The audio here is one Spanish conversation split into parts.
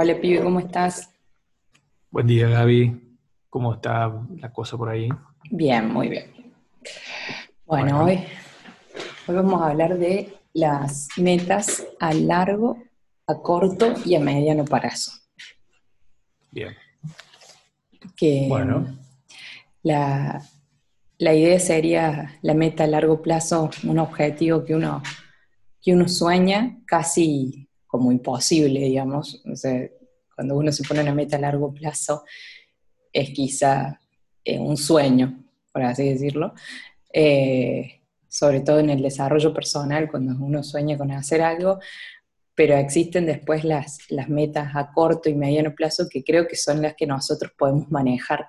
Hola, pibe, ¿cómo estás? Buen día, Gaby. ¿Cómo está la cosa por ahí? Bien, muy bien. Bueno, Hoy, hoy vamos a hablar de las metas a largo, a corto y a mediano plazo. Bien. Que bueno. La, la idea sería la meta a largo plazo, un objetivo que uno, que uno sueña casi como imposible, digamos. cuando uno se pone una meta a largo plazo, es quizá eh, un sueño, por así decirlo. Eh, sobre todo en el desarrollo personal, cuando uno sueña con hacer algo, pero existen después las, las metas a corto y mediano plazo que creo que son las que nosotros podemos manejar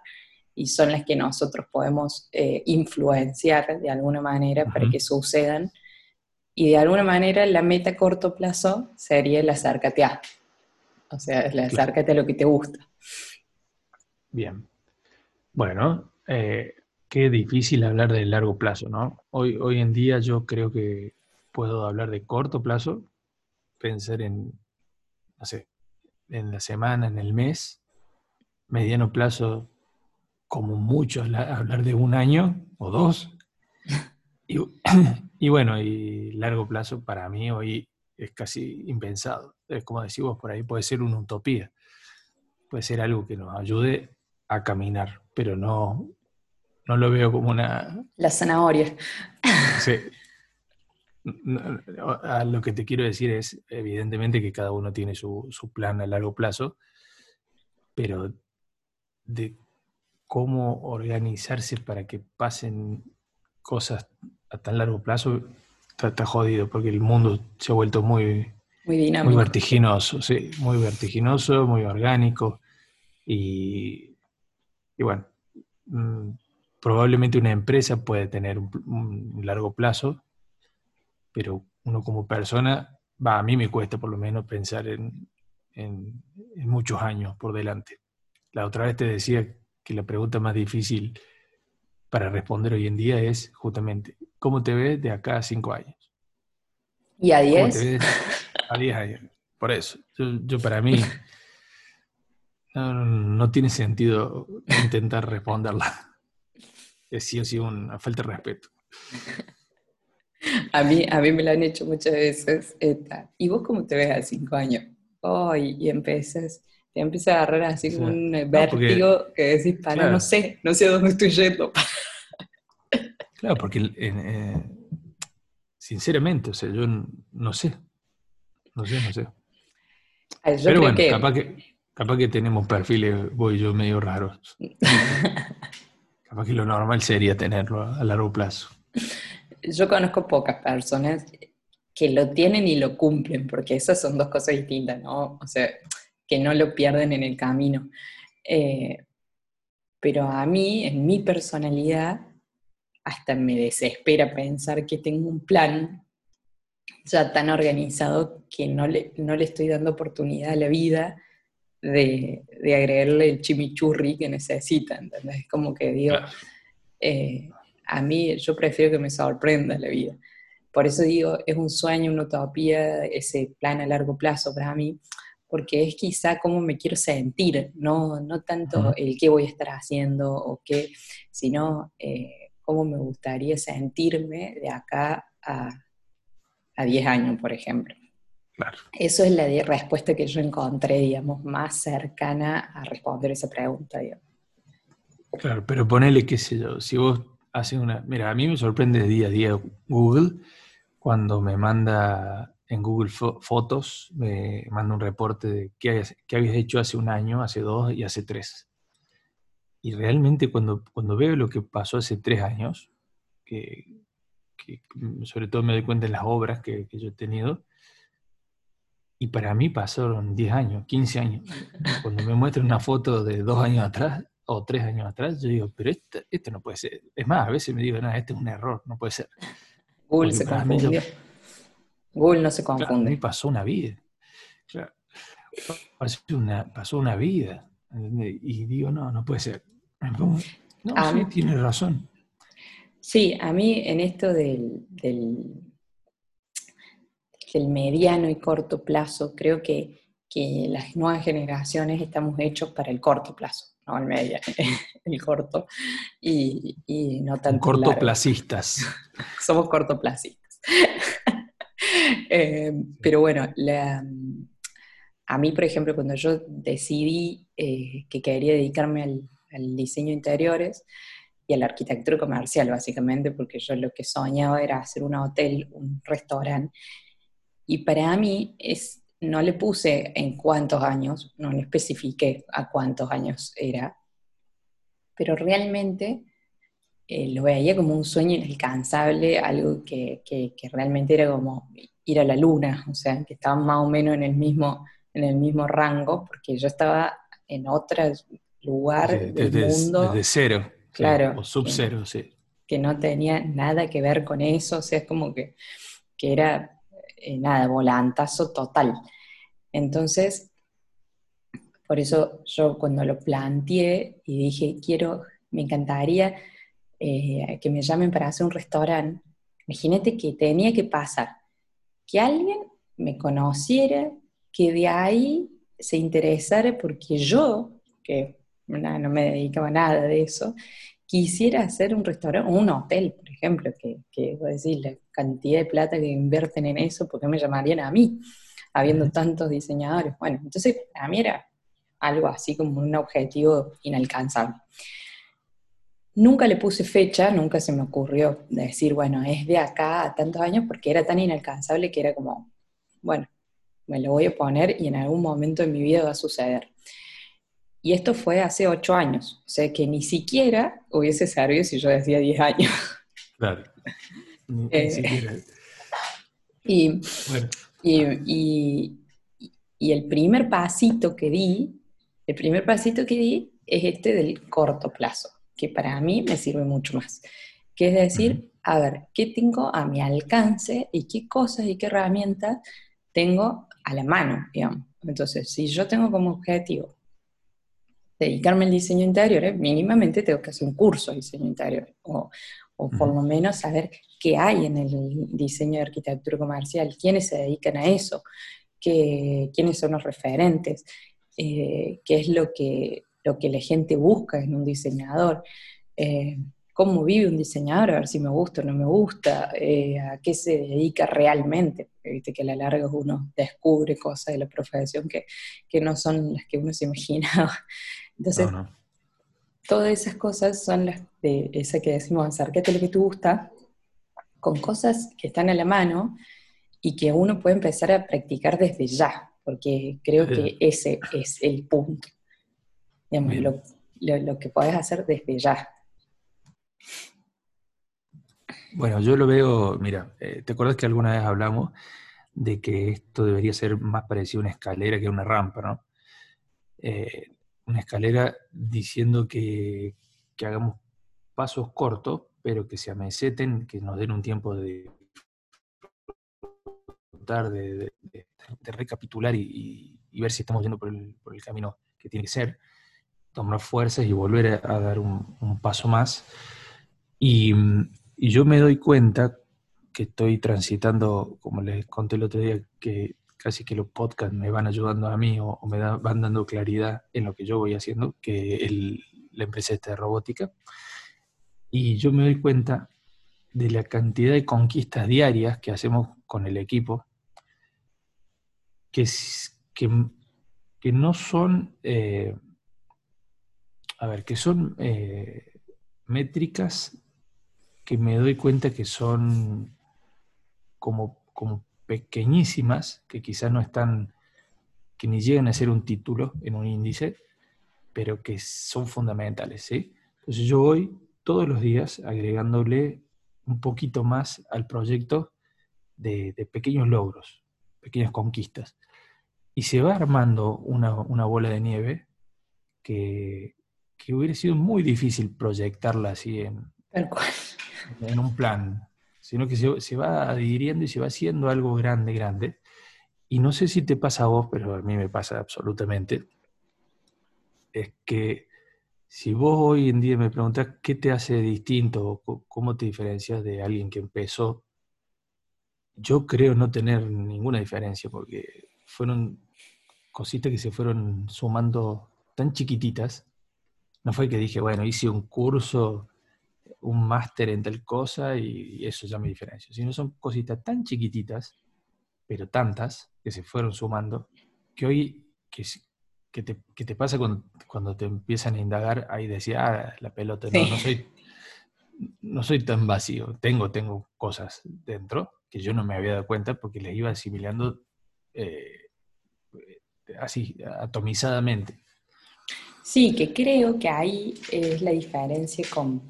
y son las que nosotros podemos eh, influenciar de alguna manera para que sucedan y de alguna manera la meta a corto plazo sería el acércate a. O sea, el acércate a lo que te gusta. Bien. Bueno, eh, qué difícil hablar de largo plazo, ¿no? Hoy, hoy en día yo creo que puedo hablar de corto plazo, pensar en, no sé, en la semana, en el mes, mediano plazo, como mucho, hablar de un año o dos. Y, Y bueno, y largo plazo para mí hoy es casi impensado. Es como decimos por ahí, puede ser una utopía. Puede ser algo que nos ayude a caminar, pero no, no lo veo como una... La zanahoria. Sí. a lo que te quiero decir es, evidentemente, que cada uno tiene su, su plan a largo plazo, pero de cómo organizarse para que pasen cosas a tan largo plazo está, jodido porque el mundo se ha vuelto muy, muy, muy vertiginoso, sí, muy vertiginoso, muy orgánico y, y bueno, mm, probablemente una empresa puede tener un, largo plazo, pero uno como persona, va, a mí me cuesta por lo menos pensar en, en, en muchos años por delante. La otra vez te decía que la pregunta más difícil para responder hoy en día es justamente, ¿cómo te ves de acá a cinco años? ¿Y a diez? A diez años. Por eso, yo, para mí no, tiene sentido intentar responderla. Es sí o sí una falta de respeto. A mí, a mí me lo han hecho muchas veces. ¿Y vos cómo te ves a cinco años? Oh, y, empiezas, te empieza a agarrar así como un vértigo que decís, para, no sé, no sé dónde estoy yendo. Claro, porque eh, sinceramente, o sea, yo no sé. No sé, no sé. Pero bueno, capaz, que, capaz que tenemos perfiles, voy yo, medio raros. capaz que lo normal sería tenerlo a largo plazo. Yo conozco pocas personas que lo tienen y lo cumplen, porque esas son dos cosas distintas, ¿no? O sea, que no lo pierden en el camino. Eh, pero a mí, en mi personalidad, hasta me desespera pensar que tengo un plan ya tan organizado que no le, no le estoy dando oportunidad a la vida de, agregarle el chimichurri que necesita, ¿entendés? Es como que digo, eh, a mí yo prefiero que me sorprenda la vida. Por eso digo, es un sueño, una utopía, ese plan a largo plazo para mí, porque es quizá cómo me quiero sentir, no, no tanto el qué voy a estar haciendo o qué, sino eh, cómo me gustaría sentirme de acá a, a 10 años, por ejemplo. Claro. Eso es la respuesta que yo encontré, digamos, más cercana a responder esa pregunta, digamos. Claro, pero ponele, qué sé yo, si vos haces una... Mira, a mí me sorprende día a día Google cuando me manda en Google Fotos, me manda un reporte de qué, qué habías hecho hace un año, hace dos y hace tres. Y realmente cuando, cuando veo lo que pasó hace tres años, que, sobre todo me doy cuenta de las obras que, yo he tenido, y para mí pasaron 10 años, 15 años. Cuando me muestran una foto de dos años atrás o tres años atrás, yo digo, pero esto, esto no puede ser. Es más, a veces me digo, no, este es un error, no puede ser. Google se confundió. Google no se confunde. a mí pasó una vida. pasó, una, pasó una vida. Y digo, no, no puede ser. No, sí, tiene razón. Sí, a mí en esto del, del, mediano y corto plazo, creo que que las nuevas generaciones estamos hechos para el corto plazo, no el medio, el corto, y, no tanto Cortoplacistas. Somos cortoplacistas. Eh, pero bueno, a mí, por ejemplo, cuando yo decidí eh, que quería dedicarme al, al diseño de interiores, y a la arquitectura comercial, básicamente, porque yo lo que soñaba era hacer un hotel, un restaurante. Y para mí es, no le puse en cuántos años, no le especifiqué a cuántos años era, pero realmente eh, lo veía como un sueño inalcanzable, algo que, que, realmente era como ir a la luna, o sea, que estaba más o menos en el mismo, en el mismo rango, porque yo estaba en otro lugar del mundo. Desde cero. Claro. o sub-cero, sí. Que no tenía nada que ver con eso, o sea, es como que, que era, eh, nada, volantazo total. Entonces, por eso yo cuando lo planteé y dije, quiero, me encantaría eh, que me llamen para hacer un restaurante, imagínate que tenía que pasar, que alguien me conociera, que de ahí se interesara porque yo, que no, me dedicaba a nada de eso, quisiera hacer un restaurante o un hotel, por ejemplo, que, que voy a decir, la cantidad de plata que invierten en eso, ¿por qué me llamarían a mí, habiendo tantos diseñadores? Bueno, entonces a mí era algo así como un objetivo inalcanzable. Nunca le puse fecha, nunca se me ocurrió decir, bueno, es de acá a tantos años, porque era tan inalcanzable que era como, bueno, me lo voy a poner y en algún momento de mi vida va a suceder. Y esto fue hace ocho años, o sea que ni siquiera hubiese servido si yo decía diez años. Claro. Ni, eh, siquiera. Y, y, y, el primer pasito que di, el primer pasito que di es este del corto plazo, que para mí me sirve mucho más. Que es decir, a ver, ¿qué tengo a mi alcance y qué cosas y qué herramientas tengo a la mano, digamos? Entonces, si yo tengo como objetivo dedicarme al diseño interior, mínimamente tengo que hacer un curso de diseño interior, o, por lo menos saber qué hay en el diseño de arquitectura comercial, quiénes se dedican a eso, qué, quiénes son los referentes, eh, qué es lo que, lo que la gente busca en un diseñador, eh, cómo vive un diseñador, a ver si me gusta o no me gusta, eh, a qué se dedica realmente, viste que a la larga uno descubre cosas de la profesión que, que no son las que uno se imaginaba. Entonces, todas esas cosas son las de esa que decimos, acércate a lo que te gusta, con cosas que están a la mano y que uno puede empezar a practicar desde ya, porque creo que ese es el punto. Digamos, lo, lo, que puedes hacer desde ya. Bueno, yo lo veo, mira, eh, ¿te acuerdas que alguna vez hablamos de que esto debería ser más parecido a una escalera que a una rampa, ¿no? Eh, una escalera diciendo que, hagamos pasos cortos, pero que se ameseten, que nos den un tiempo de de, de, recapitular y, ver si estamos yendo por el, camino que tiene que ser, tomar fuerzas y volver a, dar un, paso más. Y, y, yo me doy cuenta que estoy transitando, como les conté el otro día, que casi que los podcasts me van ayudando a mí o, me van dando claridad en lo que yo voy haciendo, que la empresa esta de robótica. Y yo me doy cuenta de la cantidad de conquistas diarias que hacemos con el equipo, que, que, que no son, eh, a ver, que son eh, métricas que me doy cuenta que son como, como pequeñísimas, que quizás no están, que ni llegan a ser un título en un índice, pero que son fundamentales, ¿sí? Entonces yo voy todos los días agregándole un poquito más al proyecto de, pequeños logros, pequeñas conquistas. Y se va armando una, bola de nieve que, que, hubiera sido muy difícil proyectarla así en, en un plan sino que se, va adhiriendo y se va haciendo algo grande, grande. Y no sé si te pasa a vos, pero a mí me pasa absolutamente, es que si vos hoy en día me preguntás qué te hace distinto o cómo te diferencias de alguien que empezó, yo creo no tener ninguna diferencia porque fueron cositas que se fueron sumando tan chiquititas. No fue que dije, bueno, hice un curso, un máster en tal cosa y eso ya me diferencio, sino son cositas tan chiquititas, pero tantas, que se fueron sumando, que hoy, que, que, te, que te, pasa cuando, cuando, te empiezan a indagar, ahí decía, ah, la pelota, no, no soy no soy tan vacío, tengo, tengo cosas dentro que yo no me había dado cuenta porque les iba asimilando eh, así, atomizadamente. Sí, que creo que ahí es la diferencia con,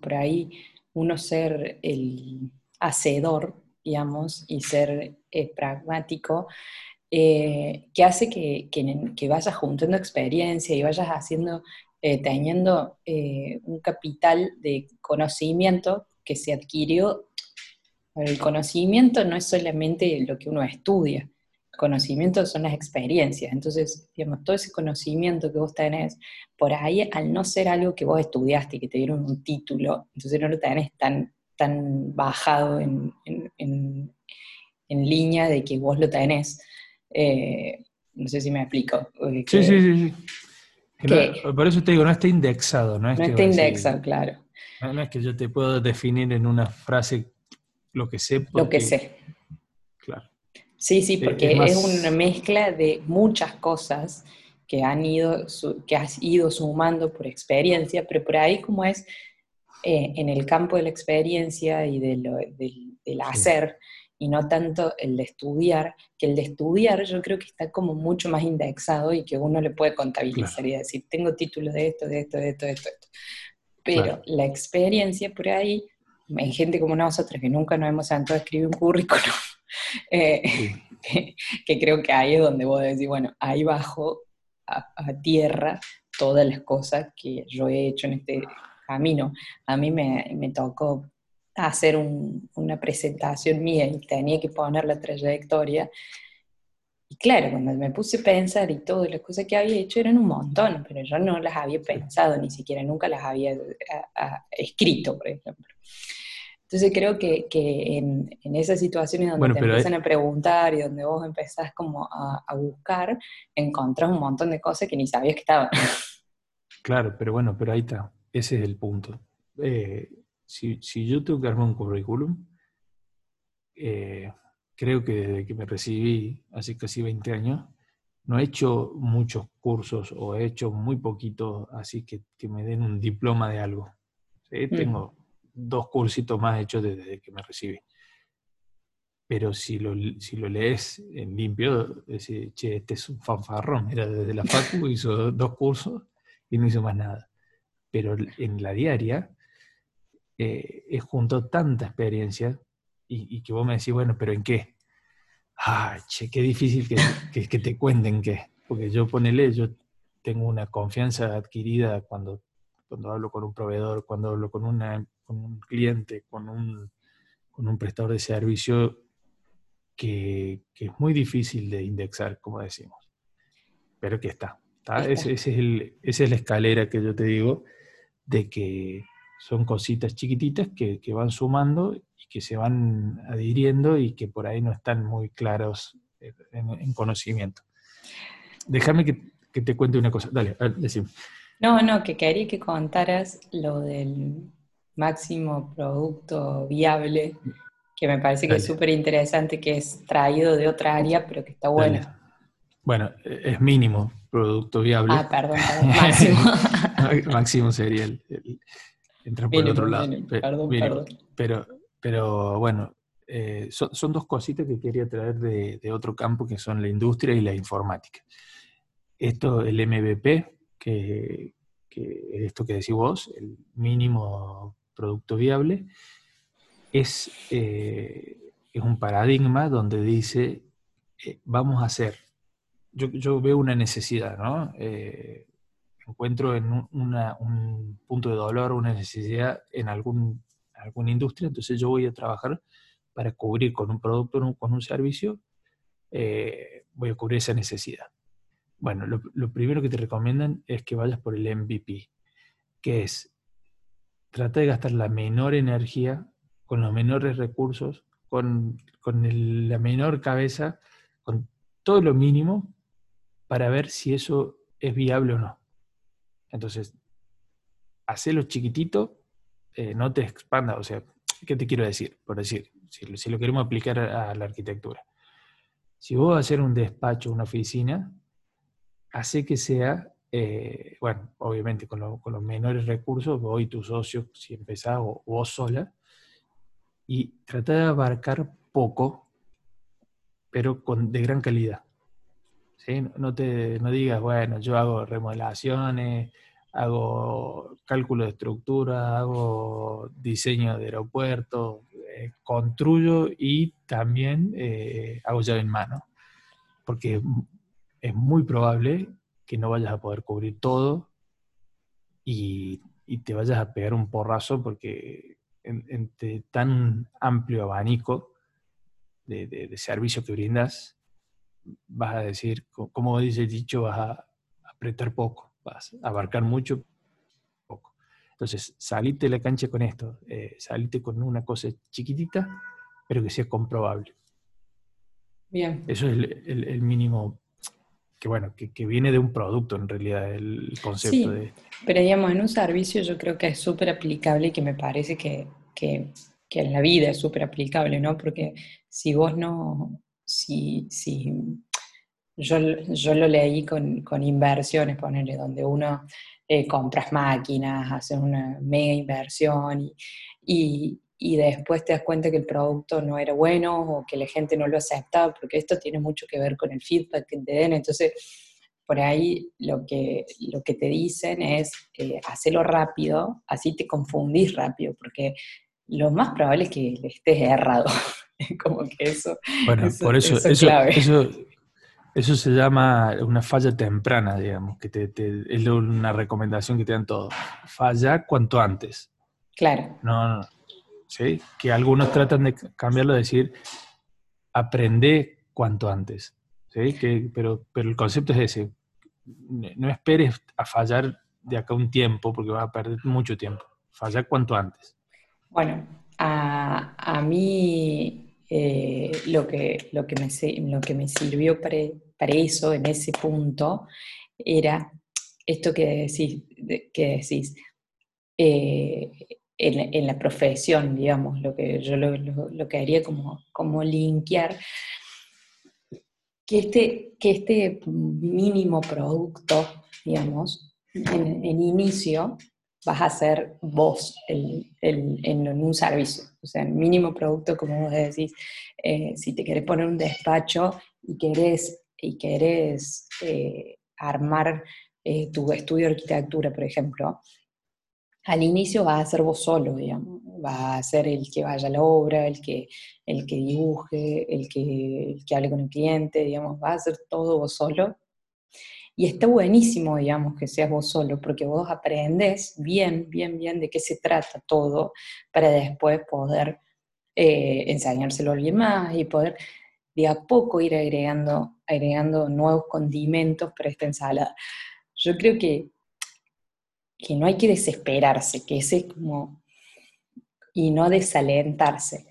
por ahí uno ser el hacedor, digamos, y ser eh, pragmático, eh, que hace que, que, vayas juntando experiencia y vayas haciendo eh, teniendo un capital de conocimiento que se adquirió. El conocimiento no es solamente lo que uno estudia, el conocimiento son las experiencias. Entonces, digamos, todo ese conocimiento que vos tenés, por ahí, al no ser algo que vos estudiaste, que te dieron un título, entonces no lo tenés tan, tan bajado en, línea de que vos lo tenés. Eh, no sé si me explico. sí, sí, sí por eso te digo, no está indexado. No, está indexado, claro. No, es que yo te puedo definir en una frase lo que sé. lo que sé. Sí, sí, porque es, una mezcla de muchas cosas que han ido, que has ido sumando por experiencia, pero por ahí como es eh, en el campo de la experiencia y de lo, del, hacer, y no tanto el de estudiar, que el de estudiar yo creo que está como mucho más indexado y que uno le puede contabilizar y decir, tengo títulos de esto, de esto, de esto, de esto, Pero la experiencia por ahí, hay gente como nosotros que nunca nos hemos sentado a escribir un currículum, eh, que, creo que ahí es donde vos decís, bueno, ahí bajo a, tierra todas las cosas que yo he hecho en este camino. A mí me, me tocó hacer una presentación mía y tenía que poner la trayectoria. Y claro, cuando me puse a pensar y todas las cosas que había hecho eran un montón, pero yo no las había pensado, ni siquiera nunca las había escrito, por ejemplo. Entonces creo que, que en, en, esas situaciones donde te empiezan a preguntar y donde vos empezás como a, a, buscar, encontrás un montón de cosas que ni sabías que estaban. Claro, pero bueno, pero ahí está, ese es el punto. Eh, si, yo tengo que armar un currículum, eh, creo que desde que me recibí hace casi 20 años, no he hecho muchos cursos o he hecho muy poquito, así que, que me den un diploma de algo. Mm. Tengo dos cursitos más hechos desde que me recibí. Pero si lo, si lo lees en limpio, decís, che, este es un fanfarrón. Era desde la facu, hizo dos cursos y no hizo más nada. Pero en la diaria, eh, he juntado tanta experiencia y, que vos me decís, bueno, pero ¿en qué? Ah, che, qué difícil que, que, te cuenten qué. Porque yo ponele, yo tengo una confianza adquirida cuando, cuando hablo con un proveedor, cuando hablo con, una, con un cliente, con un, con un prestador de servicio, que, que, es muy difícil de indexar, como decimos. Pero que está. Ese, es el, esa es la escalera que yo te digo de que son cositas chiquititas que, van sumando y que se van adhiriendo y que por ahí no están muy claros en, conocimiento. Déjame que, te cuente una cosa. Dale, decime. No, no, que quería que contaras lo del máximo producto viable, que me parece que es súper interesante, que es traído de otra área, pero que está bueno. Bueno, es mínimo producto viable. Ah, perdón, máximo. máximo sería el, entra por el otro lado. pero, Pero, bueno, eh, son, dos cositas que quería traer de, otro campo que son la industria y la informática. Esto, el MVP, que, es esto que decís vos, el mínimo producto viable, es, eh, es un paradigma donde dice, eh, vamos a hacer, yo, yo, veo una necesidad, ¿no? Encuentro en un, punto de dolor, una necesidad en algún, alguna industria, entonces yo voy a trabajar para cubrir con un producto, o con un servicio, eh, voy a cubrir esa necesidad. Bueno, lo, primero que te recomiendan es que vayas por el MVP, que es trata de gastar la menor energía con los menores recursos, con, con la menor cabeza, con todo lo mínimo para ver si eso es viable o no. Entonces, hacelo chiquitito, eh, no te expanda. O sea, ¿qué te quiero decir? Por decir, si, lo queremos aplicar a, la arquitectura. Si vos vas a hacer un despacho, una oficina, hace que sea, eh, bueno, obviamente con, los menores recursos, vos y tu socio, si empezás, o vos sola, y trata de abarcar poco, pero con, de gran calidad. No, te, no digas, bueno, yo hago remodelaciones, hago cálculo de estructura, hago diseño de aeropuertos, eh, construyo y también eh, hago llave en mano, porque es muy probable que no vayas a poder cubrir todo y, te vayas a pegar un porrazo porque entre tan amplio abanico de, de, de servicio que brindas, vas a decir, como dice el dicho, vas a apretar poco, vas a abarcar mucho, poco. Entonces, salite de la cancha con esto, eh, salite con una cosa chiquitita, pero que sea comprobable. Bien. Eso es el, mínimo que bueno, que, viene de un producto en realidad, el concepto de... Pero digamos, en un servicio yo creo que es súper aplicable y que me parece que, que, que en la vida es súper aplicable, ¿no? Porque si vos no, si, si yo, yo, lo leí con, con inversiones, ponerle, donde uno eh, compras máquinas, haces una mega inversión y, y, después te das cuenta que el producto no era bueno o que la gente no lo aceptaba, porque esto tiene mucho que ver con el feedback que te den. Entonces, por ahí lo que, lo que te dicen es eh, hacerlo rápido, así te confundís rápido, porque lo más probable es que estés errado. como que eso. Bueno, por eso, eso, eso, se llama una falla temprana, digamos, que te, es una recomendación que te dan todos. Falla cuanto antes. Claro. No, no. ¿Sí? Que algunos tratan de cambiarlo, decir, aprende cuanto antes. ¿Sí? Que, pero, pero el concepto es ese. No esperes a fallar de acá un tiempo, porque vas a perder mucho tiempo. Falla cuanto antes. Bueno, a, a mí eh, lo, que, lo, que me, lo que me sirvió para, eso en ese punto era esto que decís, que decís eh, en, la profesión, digamos, lo que yo lo, que haría como, como linkear, que este, que este mínimo producto, digamos, en, en inicio, vas a ser vos en un servicio. O sea, el mínimo producto, como vos decís, eh, si te querés poner un despacho y querés, y querés eh, armar eh, tu estudio de arquitectura, por ejemplo, al inicio vas a ser vos solo, digamos. Va a ser el que vaya a la obra, el que, el que dibuje, el que, el que hable con el cliente, digamos, va a ser todo vos solo y está buenísimo, digamos, que seas vos solo, porque vos aprendes bien, bien, bien de qué se trata todo para después poder eh, enseñárselo a alguien más y poder de a poco ir agregando, agregando nuevos condimentos para esta ensalada. Yo creo que, que no hay que desesperarse, que ese como, y no desalentarse,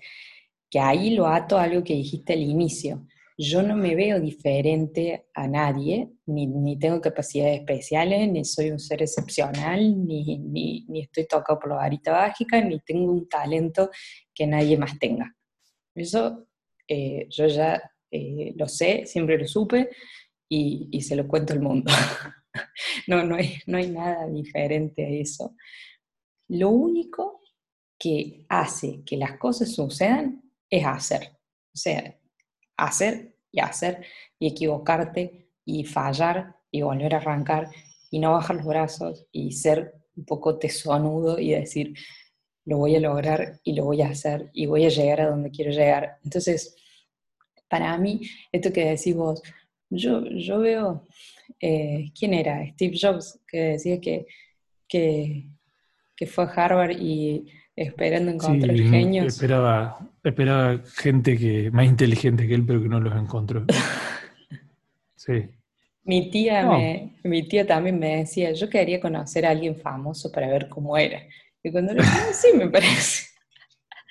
que ahí lo ato a algo que dijiste al inicio yo no me veo diferente a nadie, ni, tengo capacidades especiales, ni soy un ser excepcional, ni, ni, estoy tocado por la varita mágica, ni tengo un talento que nadie más tenga. Eso eh, yo ya eh, lo sé, siempre lo supe y, se lo cuento al mundo. no, no hay, no hay nada diferente a eso. Lo único que hace que las cosas sucedan es hacer. O sea, hacer y hacer y equivocarte y fallar y volver a arrancar y no bajar los brazos y ser un poco tesonudo y decir, lo voy a lograr y lo voy a hacer y voy a llegar a donde quiero llegar. Entonces, para mí, esto que decís vos, yo, yo veo, eh, ¿quién era? Steve Jobs, que decía que, que, que fue a Harvard y esperando encontrar genios. Esperaba, esperaba gente que, más inteligente que él, pero que no los encontró. Sí. Mi tía, mi tía también me decía, yo quería conocer a alguien famoso para ver cómo era. Y cuando le dije, sí, me parece.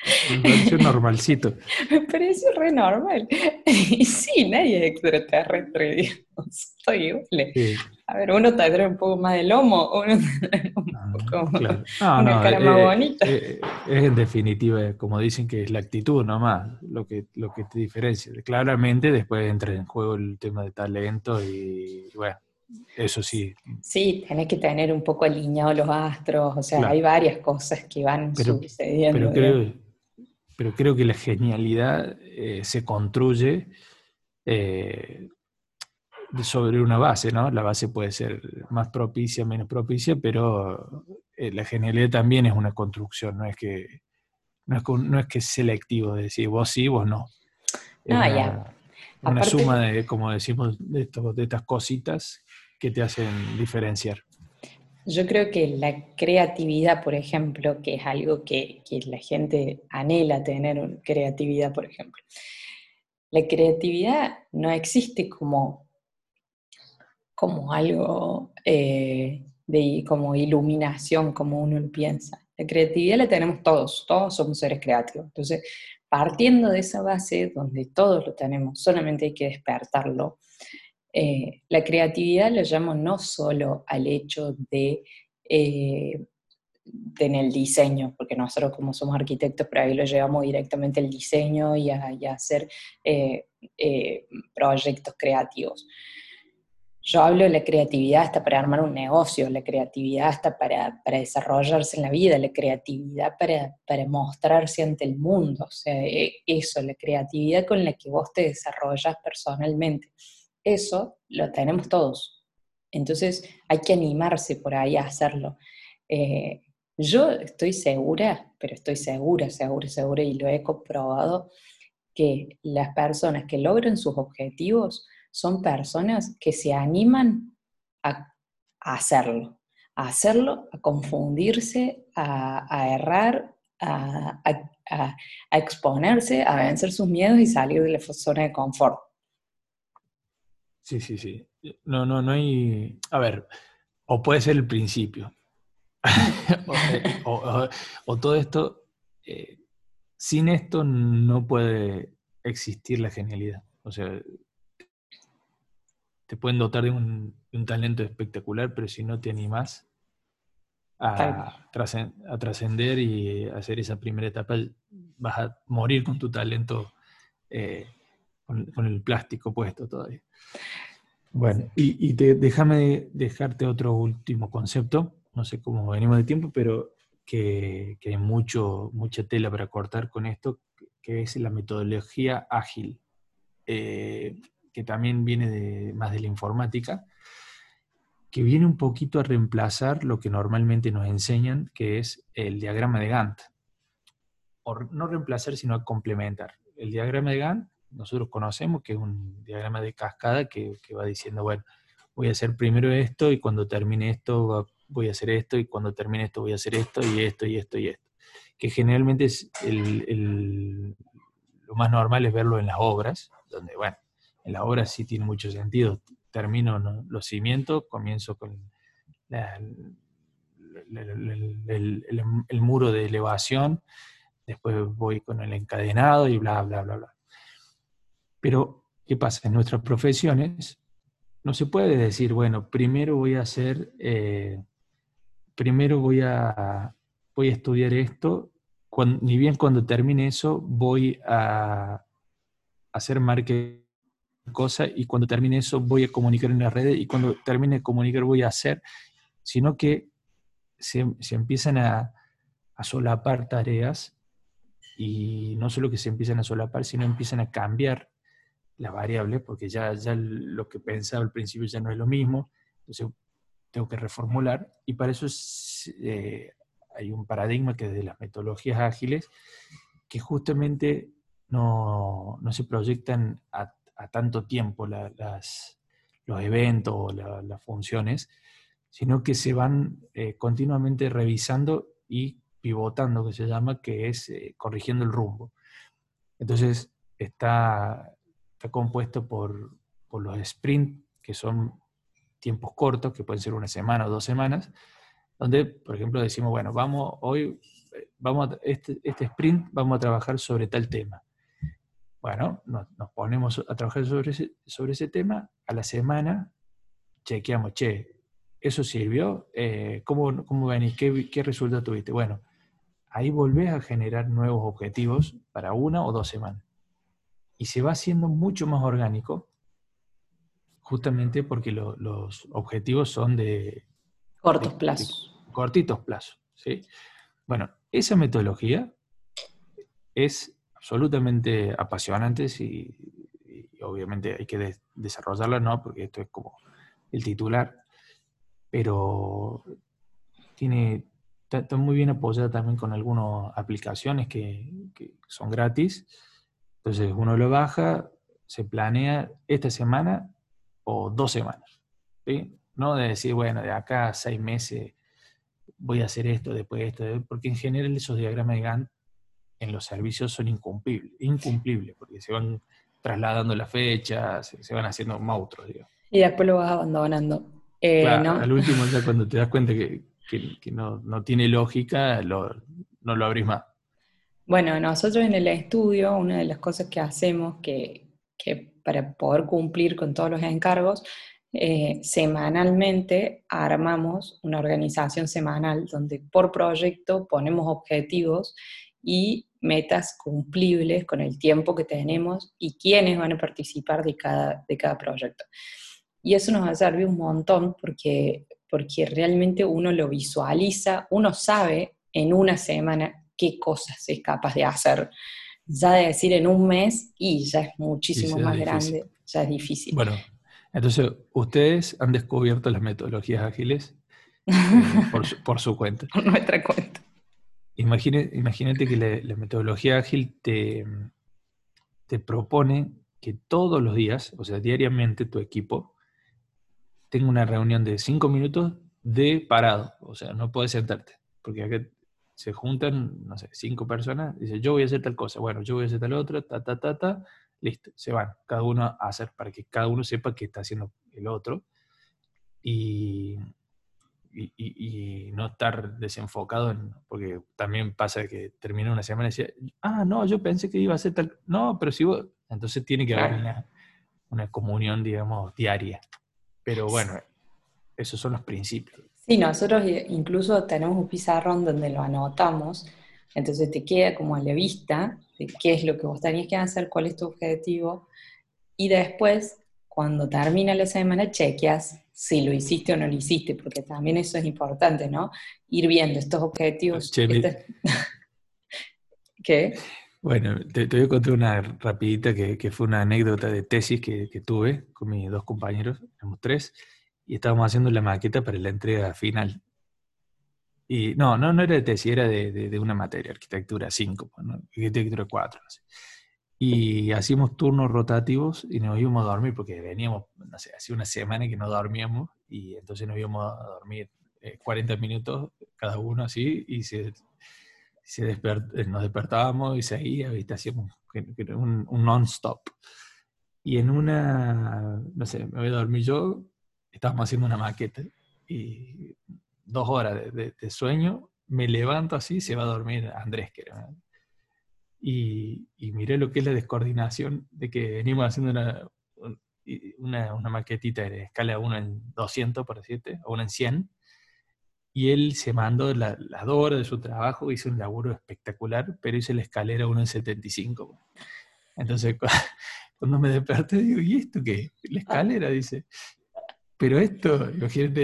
Me pareció normalcito. Me pareció re normal. Y sí, nadie es extraterrestre, digamos. Estoy A ver, uno tendrá un poco más de lomo, uno tendrá un ah, poco una cara más eh, bonita. Eh, es en definitiva, como dicen, que es la actitud nomás lo que, lo que te diferencia. Claramente después entra en juego el tema de talento y, bueno, eso sí. Sí, tenés que tener un poco alineados los astros, o sea, hay varias cosas que van sucediendo. Pero creo, pero creo que la genialidad eh, se construye eh, sobre una base, ¿no? La base puede ser más propicia, menos propicia, pero eh, la genialidad también es una construcción, no es que no es, no es que es selectivo, de decir vos sí, vos no. Es ah, ya. Una suma de, como decimos, de, de estas cositas que te hacen diferenciar. Yo creo que la creatividad, por ejemplo, que es algo que, la gente anhela tener, creatividad, por ejemplo. La creatividad no existe como, como algo eh, de como iluminación, como uno lo piensa. La creatividad la tenemos todos, todos somos seres creativos. Entonces, partiendo de esa base donde todos lo tenemos, solamente hay que despertarlo, eh, la creatividad la llamo no solo al hecho de, eh, en el diseño, porque nosotros como somos arquitectos, pero ahí lo llevamos directamente al diseño y a, hacer eh, proyectos creativos. Yo hablo de la creatividad hasta para armar un negocio, la creatividad hasta para, desarrollarse en la vida, la creatividad para, para, mostrarse ante el mundo, o sea, e, eso, la creatividad con la que vos te desarrollas personalmente. Eso lo tenemos todos. Entonces hay que animarse por ahí a hacerlo. Eh, yo estoy segura, pero estoy segura, segura, segura, y lo he comprobado, que las personas que logran sus objetivos son personas que se animan a, hacerlo, a hacerlo, a confundirse, a, errar, a, exponerse, a vencer sus miedos y salir de la zona de confort. Sí, sí, sí. No, no, no hay. A ver, o puede ser el principio. Eh, o, todo esto. Eh, sin esto no puede existir la genialidad. O sea, te pueden dotar de un, talento espectacular, pero si no te animas a, a trascender y hacer esa primera etapa, vas a morir con tu talento eh, con, el plástico puesto todavía. Bueno, y, déjame dejarte otro último concepto, no sé cómo venimos de tiempo, pero que, hay mucho, mucha tela para cortar con esto, que es la metodología ágil, eh, que también viene de, más de la informática, que viene un poquito a reemplazar lo que normalmente nos enseñan, que es el diagrama de Gantt. O no reemplazar, sino complementar. El diagrama de Gantt nosotros conocemos, que es un diagrama de cascada que, va diciendo, bueno, voy a hacer primero esto y cuando termine esto voy a hacer esto y cuando termine esto voy a hacer esto y esto y esto y esto. Que generalmente es el, lo más normal es verlo en las obras, donde, bueno, en las obras sí tiene mucho sentido. Termino los cimientos, comienzo con el muro de elevación, después voy con el encadenado y bla, bla, bla, bla. Pero, ¿qué pasa? En nuestras profesiones no se puede decir, bueno, primero voy a hacer, eh, primero voy a, voy a estudiar esto, ni bien cuando termine eso voy a hacer marketing cosa y cuando termine eso voy a comunicar en las redes y cuando termine de comunicar voy a hacer, sino que se, empiezan a, a, solapar tareas y no solo que se empiezan a solapar, sino empiezan a cambiar la variable, porque ya, ya lo que pensaba al principio ya no es lo mismo, entonces tengo que reformular, y para eso eh, hay un paradigma que de las metodologías ágiles, que justamente no, se proyectan a, tanto tiempo las, los eventos o las funciones, sino que se van eh, continuamente revisando y pivotando, que se llama, que es eh, corrigiendo el rumbo. Entonces, está está compuesto por, los sprints, que son tiempos cortos, que pueden ser una semana o dos semanas, donde, por ejemplo, decimos, bueno, vamos, hoy vamos este, este sprint vamos a trabajar sobre tal tema. Bueno, nos, ponemos a trabajar sobre ese, sobre ese tema, a la semana chequeamos, che, ¿eso sirvió? Eh, ¿cómo, ¿Cómo venís? ¿Qué, ¿Qué resultado tuviste? Bueno, ahí volvés a generar nuevos objetivos para una o dos semanas. Y se va haciendo mucho más orgánico, justamente porque los objetivos son de... Cortos plazos. cortitos plazos, ¿sí? Bueno, esa metodología es absolutamente apasionante y, obviamente hay que desarrollarla, ¿no? Porque esto es como el titular, pero tiene, está, muy bien apoyada también con algunas aplicaciones que, son gratis. Entonces uno lo baja, se planea esta semana o dos semanas. ¿sí? No de decir, bueno, de acá a seis meses voy a hacer esto, después esto, porque en general esos diagramas de Gantt en los servicios son incumplibles, incumplibles porque se van trasladando las fechas, se, van haciendo monstruos, digo. Y después lo vas abandonando. Eh, Al último, ya cuando te das cuenta que, no, tiene lógica, no lo abrís más. Bueno, nosotros en el estudio, una de las cosas que hacemos que, para poder cumplir con todos los encargos, eh, semanalmente armamos una organización semanal donde por proyecto ponemos objetivos y metas cumplibles con el tiempo que tenemos y quiénes van a participar de cada, de cada proyecto. Y eso nos ha servido un montón porque, porque realmente uno lo visualiza, uno sabe en una semana qué cosas es capaz de hacer. Ya de decir en un mes, y ya es muchísimo más grande, ya es difícil. Bueno, entonces ustedes han descubierto las metodologías ágiles eh, por, su, por, su, cuenta. Por nuestra cuenta. Imagínate que la, metodología ágil te, te propone que todos los días, o sea, diariamente tu equipo tengo una reunión de cinco minutos de parado, o sea, no puedes sentarte, porque acá se juntan, no sé, cinco personas, dice, yo voy a hacer tal cosa, bueno, yo voy a hacer tal otra, ta, ta, ta, ta, listo, se van, cada uno a hacer, para que cada uno sepa qué está haciendo el otro, y, y, no estar desenfocado, en, porque también pasa que termina una semana y dice, ah, no, yo pensé que iba a hacer tal, no, pero si vos, entonces tiene que haber una, una comunión, digamos, diaria. Pero bueno, esos son los principios. Sí, nosotros incluso tenemos un pizarrón donde lo anotamos, entonces te queda como a la vista de qué es lo que vos tenías que hacer, cuál es tu objetivo, y después, cuando termina la semana, chequeas si lo hiciste o no lo hiciste, porque también eso es importante, ¿no? Ir viendo estos objetivos. ¿Qué? Bueno, te, voy a contar una rapidita que, fue una anécdota de tesis que, tuve con mis dos compañeros, éramos tres, y estábamos haciendo la maqueta para la entrega final. Y no, no, no era de tesis, era de, una materia, arquitectura 5, pues, arquitectura 4, no sé. Y hacíamos turnos rotativos y nos íbamos a dormir porque veníamos, no sé, hace una semana que no dormíamos y entonces nos íbamos a dormir 40 eh, minutos cada uno así y se se eh, nos despertábamos y seguía, ¿viste? hacíamos un, un non-stop. Y en una, no sé, me voy a dormir yo, estábamos haciendo una maqueta y dos horas de, sueño, me levanto así, se va a dormir Andrés, que y, y, miré lo que es la descoordinación de que venimos haciendo una, una, una maquetita de escala 1 en 200, por decirte, o 1 en 100, y él se mandó las dos horas de su trabajo, hizo un laburo espectacular, pero hizo la escalera 1 en 75. Entonces, cuando me desperté, digo, ¿y esto qué? La escalera, dice. Pero esto, imagínate,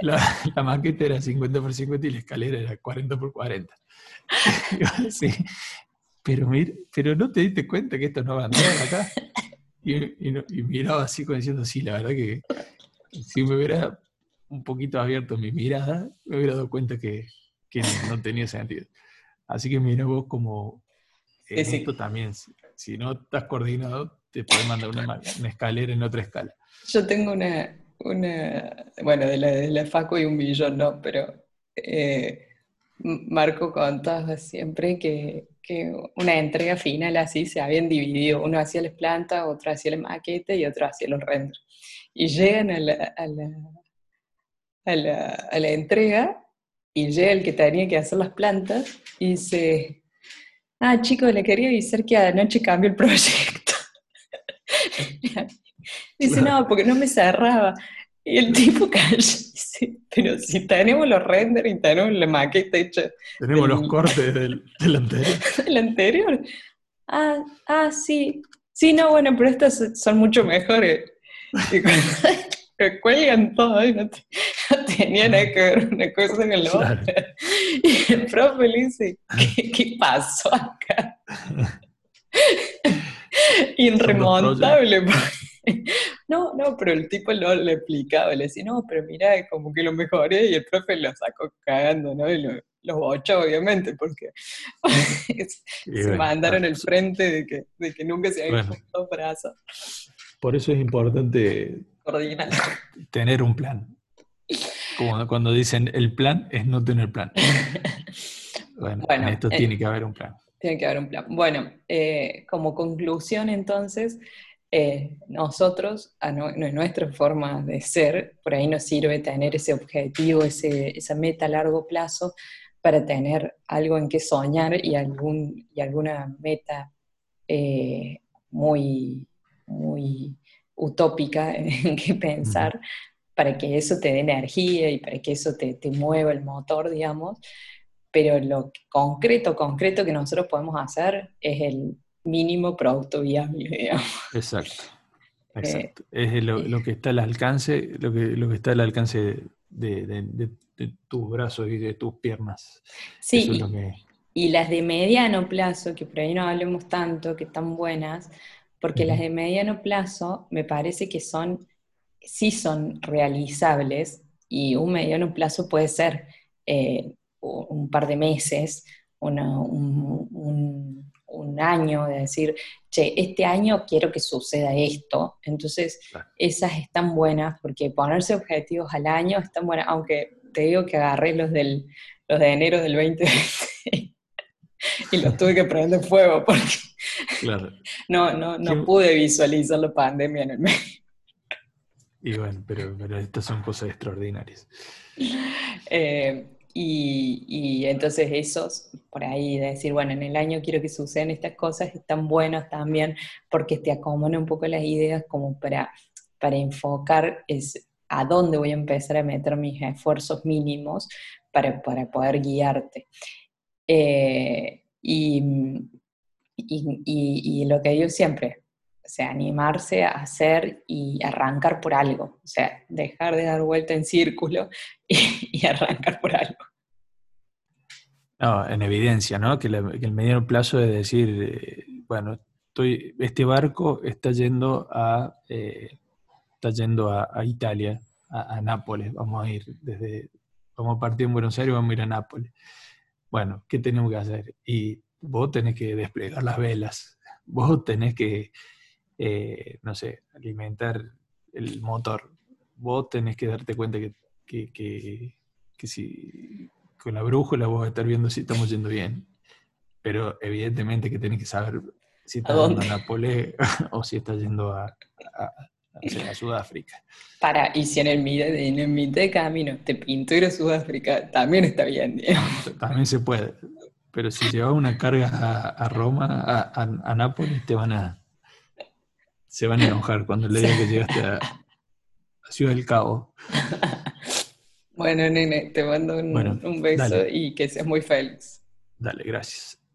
la, la, maqueta era 50 por 50 y la escalera era 40 por 40. sí, pero, pero no te diste cuenta que esto no va a andar acá. Y, y miraba así como diciendo, sí, la verdad que si me hubiera un poquito abierto mi mirada, me hubiera dado cuenta que, no, tenía sentido. Así que mira vos como en esto también, si no estás coordinado, te puede mandar una, escalera en otra escala. Yo tengo una, una bueno, de la, de la Facu y un billón, no, pero eh, Marco contaba siempre que, una entrega final así se habían dividido, uno hacía las plantas, otro hacía la maqueta y otro hacía los renders. Y llegan a la, a la, a la, entrega Y llega el que tenía que hacer las plantas y dice, ah, chicos, le quería avisar que anoche cambió el proyecto. dice, no, porque no me cerraba. Y el tipo calla dice, pero si tenemos los renders y tenemos la maqueta hecha. Tenemos los cortes del, del anterior. del anterior. Ah, ah, sí. Sí, no, bueno, pero estas son mucho mejores. Y cuando cuelgan todo y no, tenía nada que ver una cosa en el otro. Y el profe le dice, ¿qué, qué pasó acá? Irremontable. No, no, pero el tipo no le explicaba, le decía, no, pero mira, como que lo mejoré y el profe lo sacó cagando, ¿no? Y lo, los bochó, obviamente, porque se mandaron el frente de que, de que nunca se habían bueno, brazos. Por eso es importante Coordinar. tener un plan. Como cuando dicen el plan es no tener plan. Bueno, esto eh, tiene que haber un plan. Tiene que haber un plan. Bueno, eh, como conclusión entonces, eh, nosotros, a nuestra forma de ser, por ahí nos sirve tener ese objetivo, ese, esa meta a largo plazo para tener algo en que soñar y, algún, y alguna meta eh, muy, muy utópica en que pensar, para que eso te dé energía y para que eso te, te mueva el motor, digamos. Pero lo concreto, concreto que nosotros podemos hacer es el mínimo producto viable, digamos. Exacto. Eh, exacto. es lo, que está al alcance, lo que, lo que está al alcance de, tus brazos y de tus piernas. Sí, y, las de mediano plazo, que por ahí no hablemos tanto, que están buenas, porque las de mediano plazo me parece que son, sí son realizables, y un mediano plazo puede ser eh, un par de meses, un un año, de decir, che, este año quiero que suceda esto. Entonces, esas están buenas porque ponerse objetivos al año están buenas, aunque te digo que agarré los, del, los de enero del 2020 y los tuve que prender fuego porque no, no, no pude visualizar la pandemia en el medio. Y bueno, pero, pero estas son cosas extraordinarias. Eh, y, entonces esos, por ahí de decir, bueno, en el año quiero que sucedan estas cosas, están buenos también porque te acomodan un poco las ideas como para, para enfocar es a dónde voy a empezar a meter mis esfuerzos mínimos para, para poder guiarte. Eh, y, y, lo que digo siempre, sea, animarse a hacer y arrancar por algo, o sea, dejar de dar vuelta en círculo y, arrancar por algo. No, en evidencia, ¿no? Que, el mediano plazo es decir, eh, bueno, estoy, este barco está yendo a, eh, está yendo a, Italia, a, Nápoles, vamos a ir desde, vamos a partir en Buenos Aires, vamos a ir a Nápoles. Bueno, ¿qué tenemos que hacer? Y vos tenés que desplegar las velas, vos tenés que eh, no sé, alimentar el motor. Vos tenés que darte cuenta que, que, si con la brújula vos vas a estar viendo si estamos yendo bien. Pero evidentemente que tenés que saber si estás yendo a Nápoles o si estás yendo a, a, Sudáfrica. Para, y si en el, en el mitad de camino te pinto ir a Sudáfrica, también está bien. También se puede. Pero si llevas una carga a, Roma, a Nápoles, te van a, se van a enojar cuando le digan que llegaste a, Ciudad del Cabo. Bueno, nene, te mando un, beso y que seas muy feliz. Dale, gracias.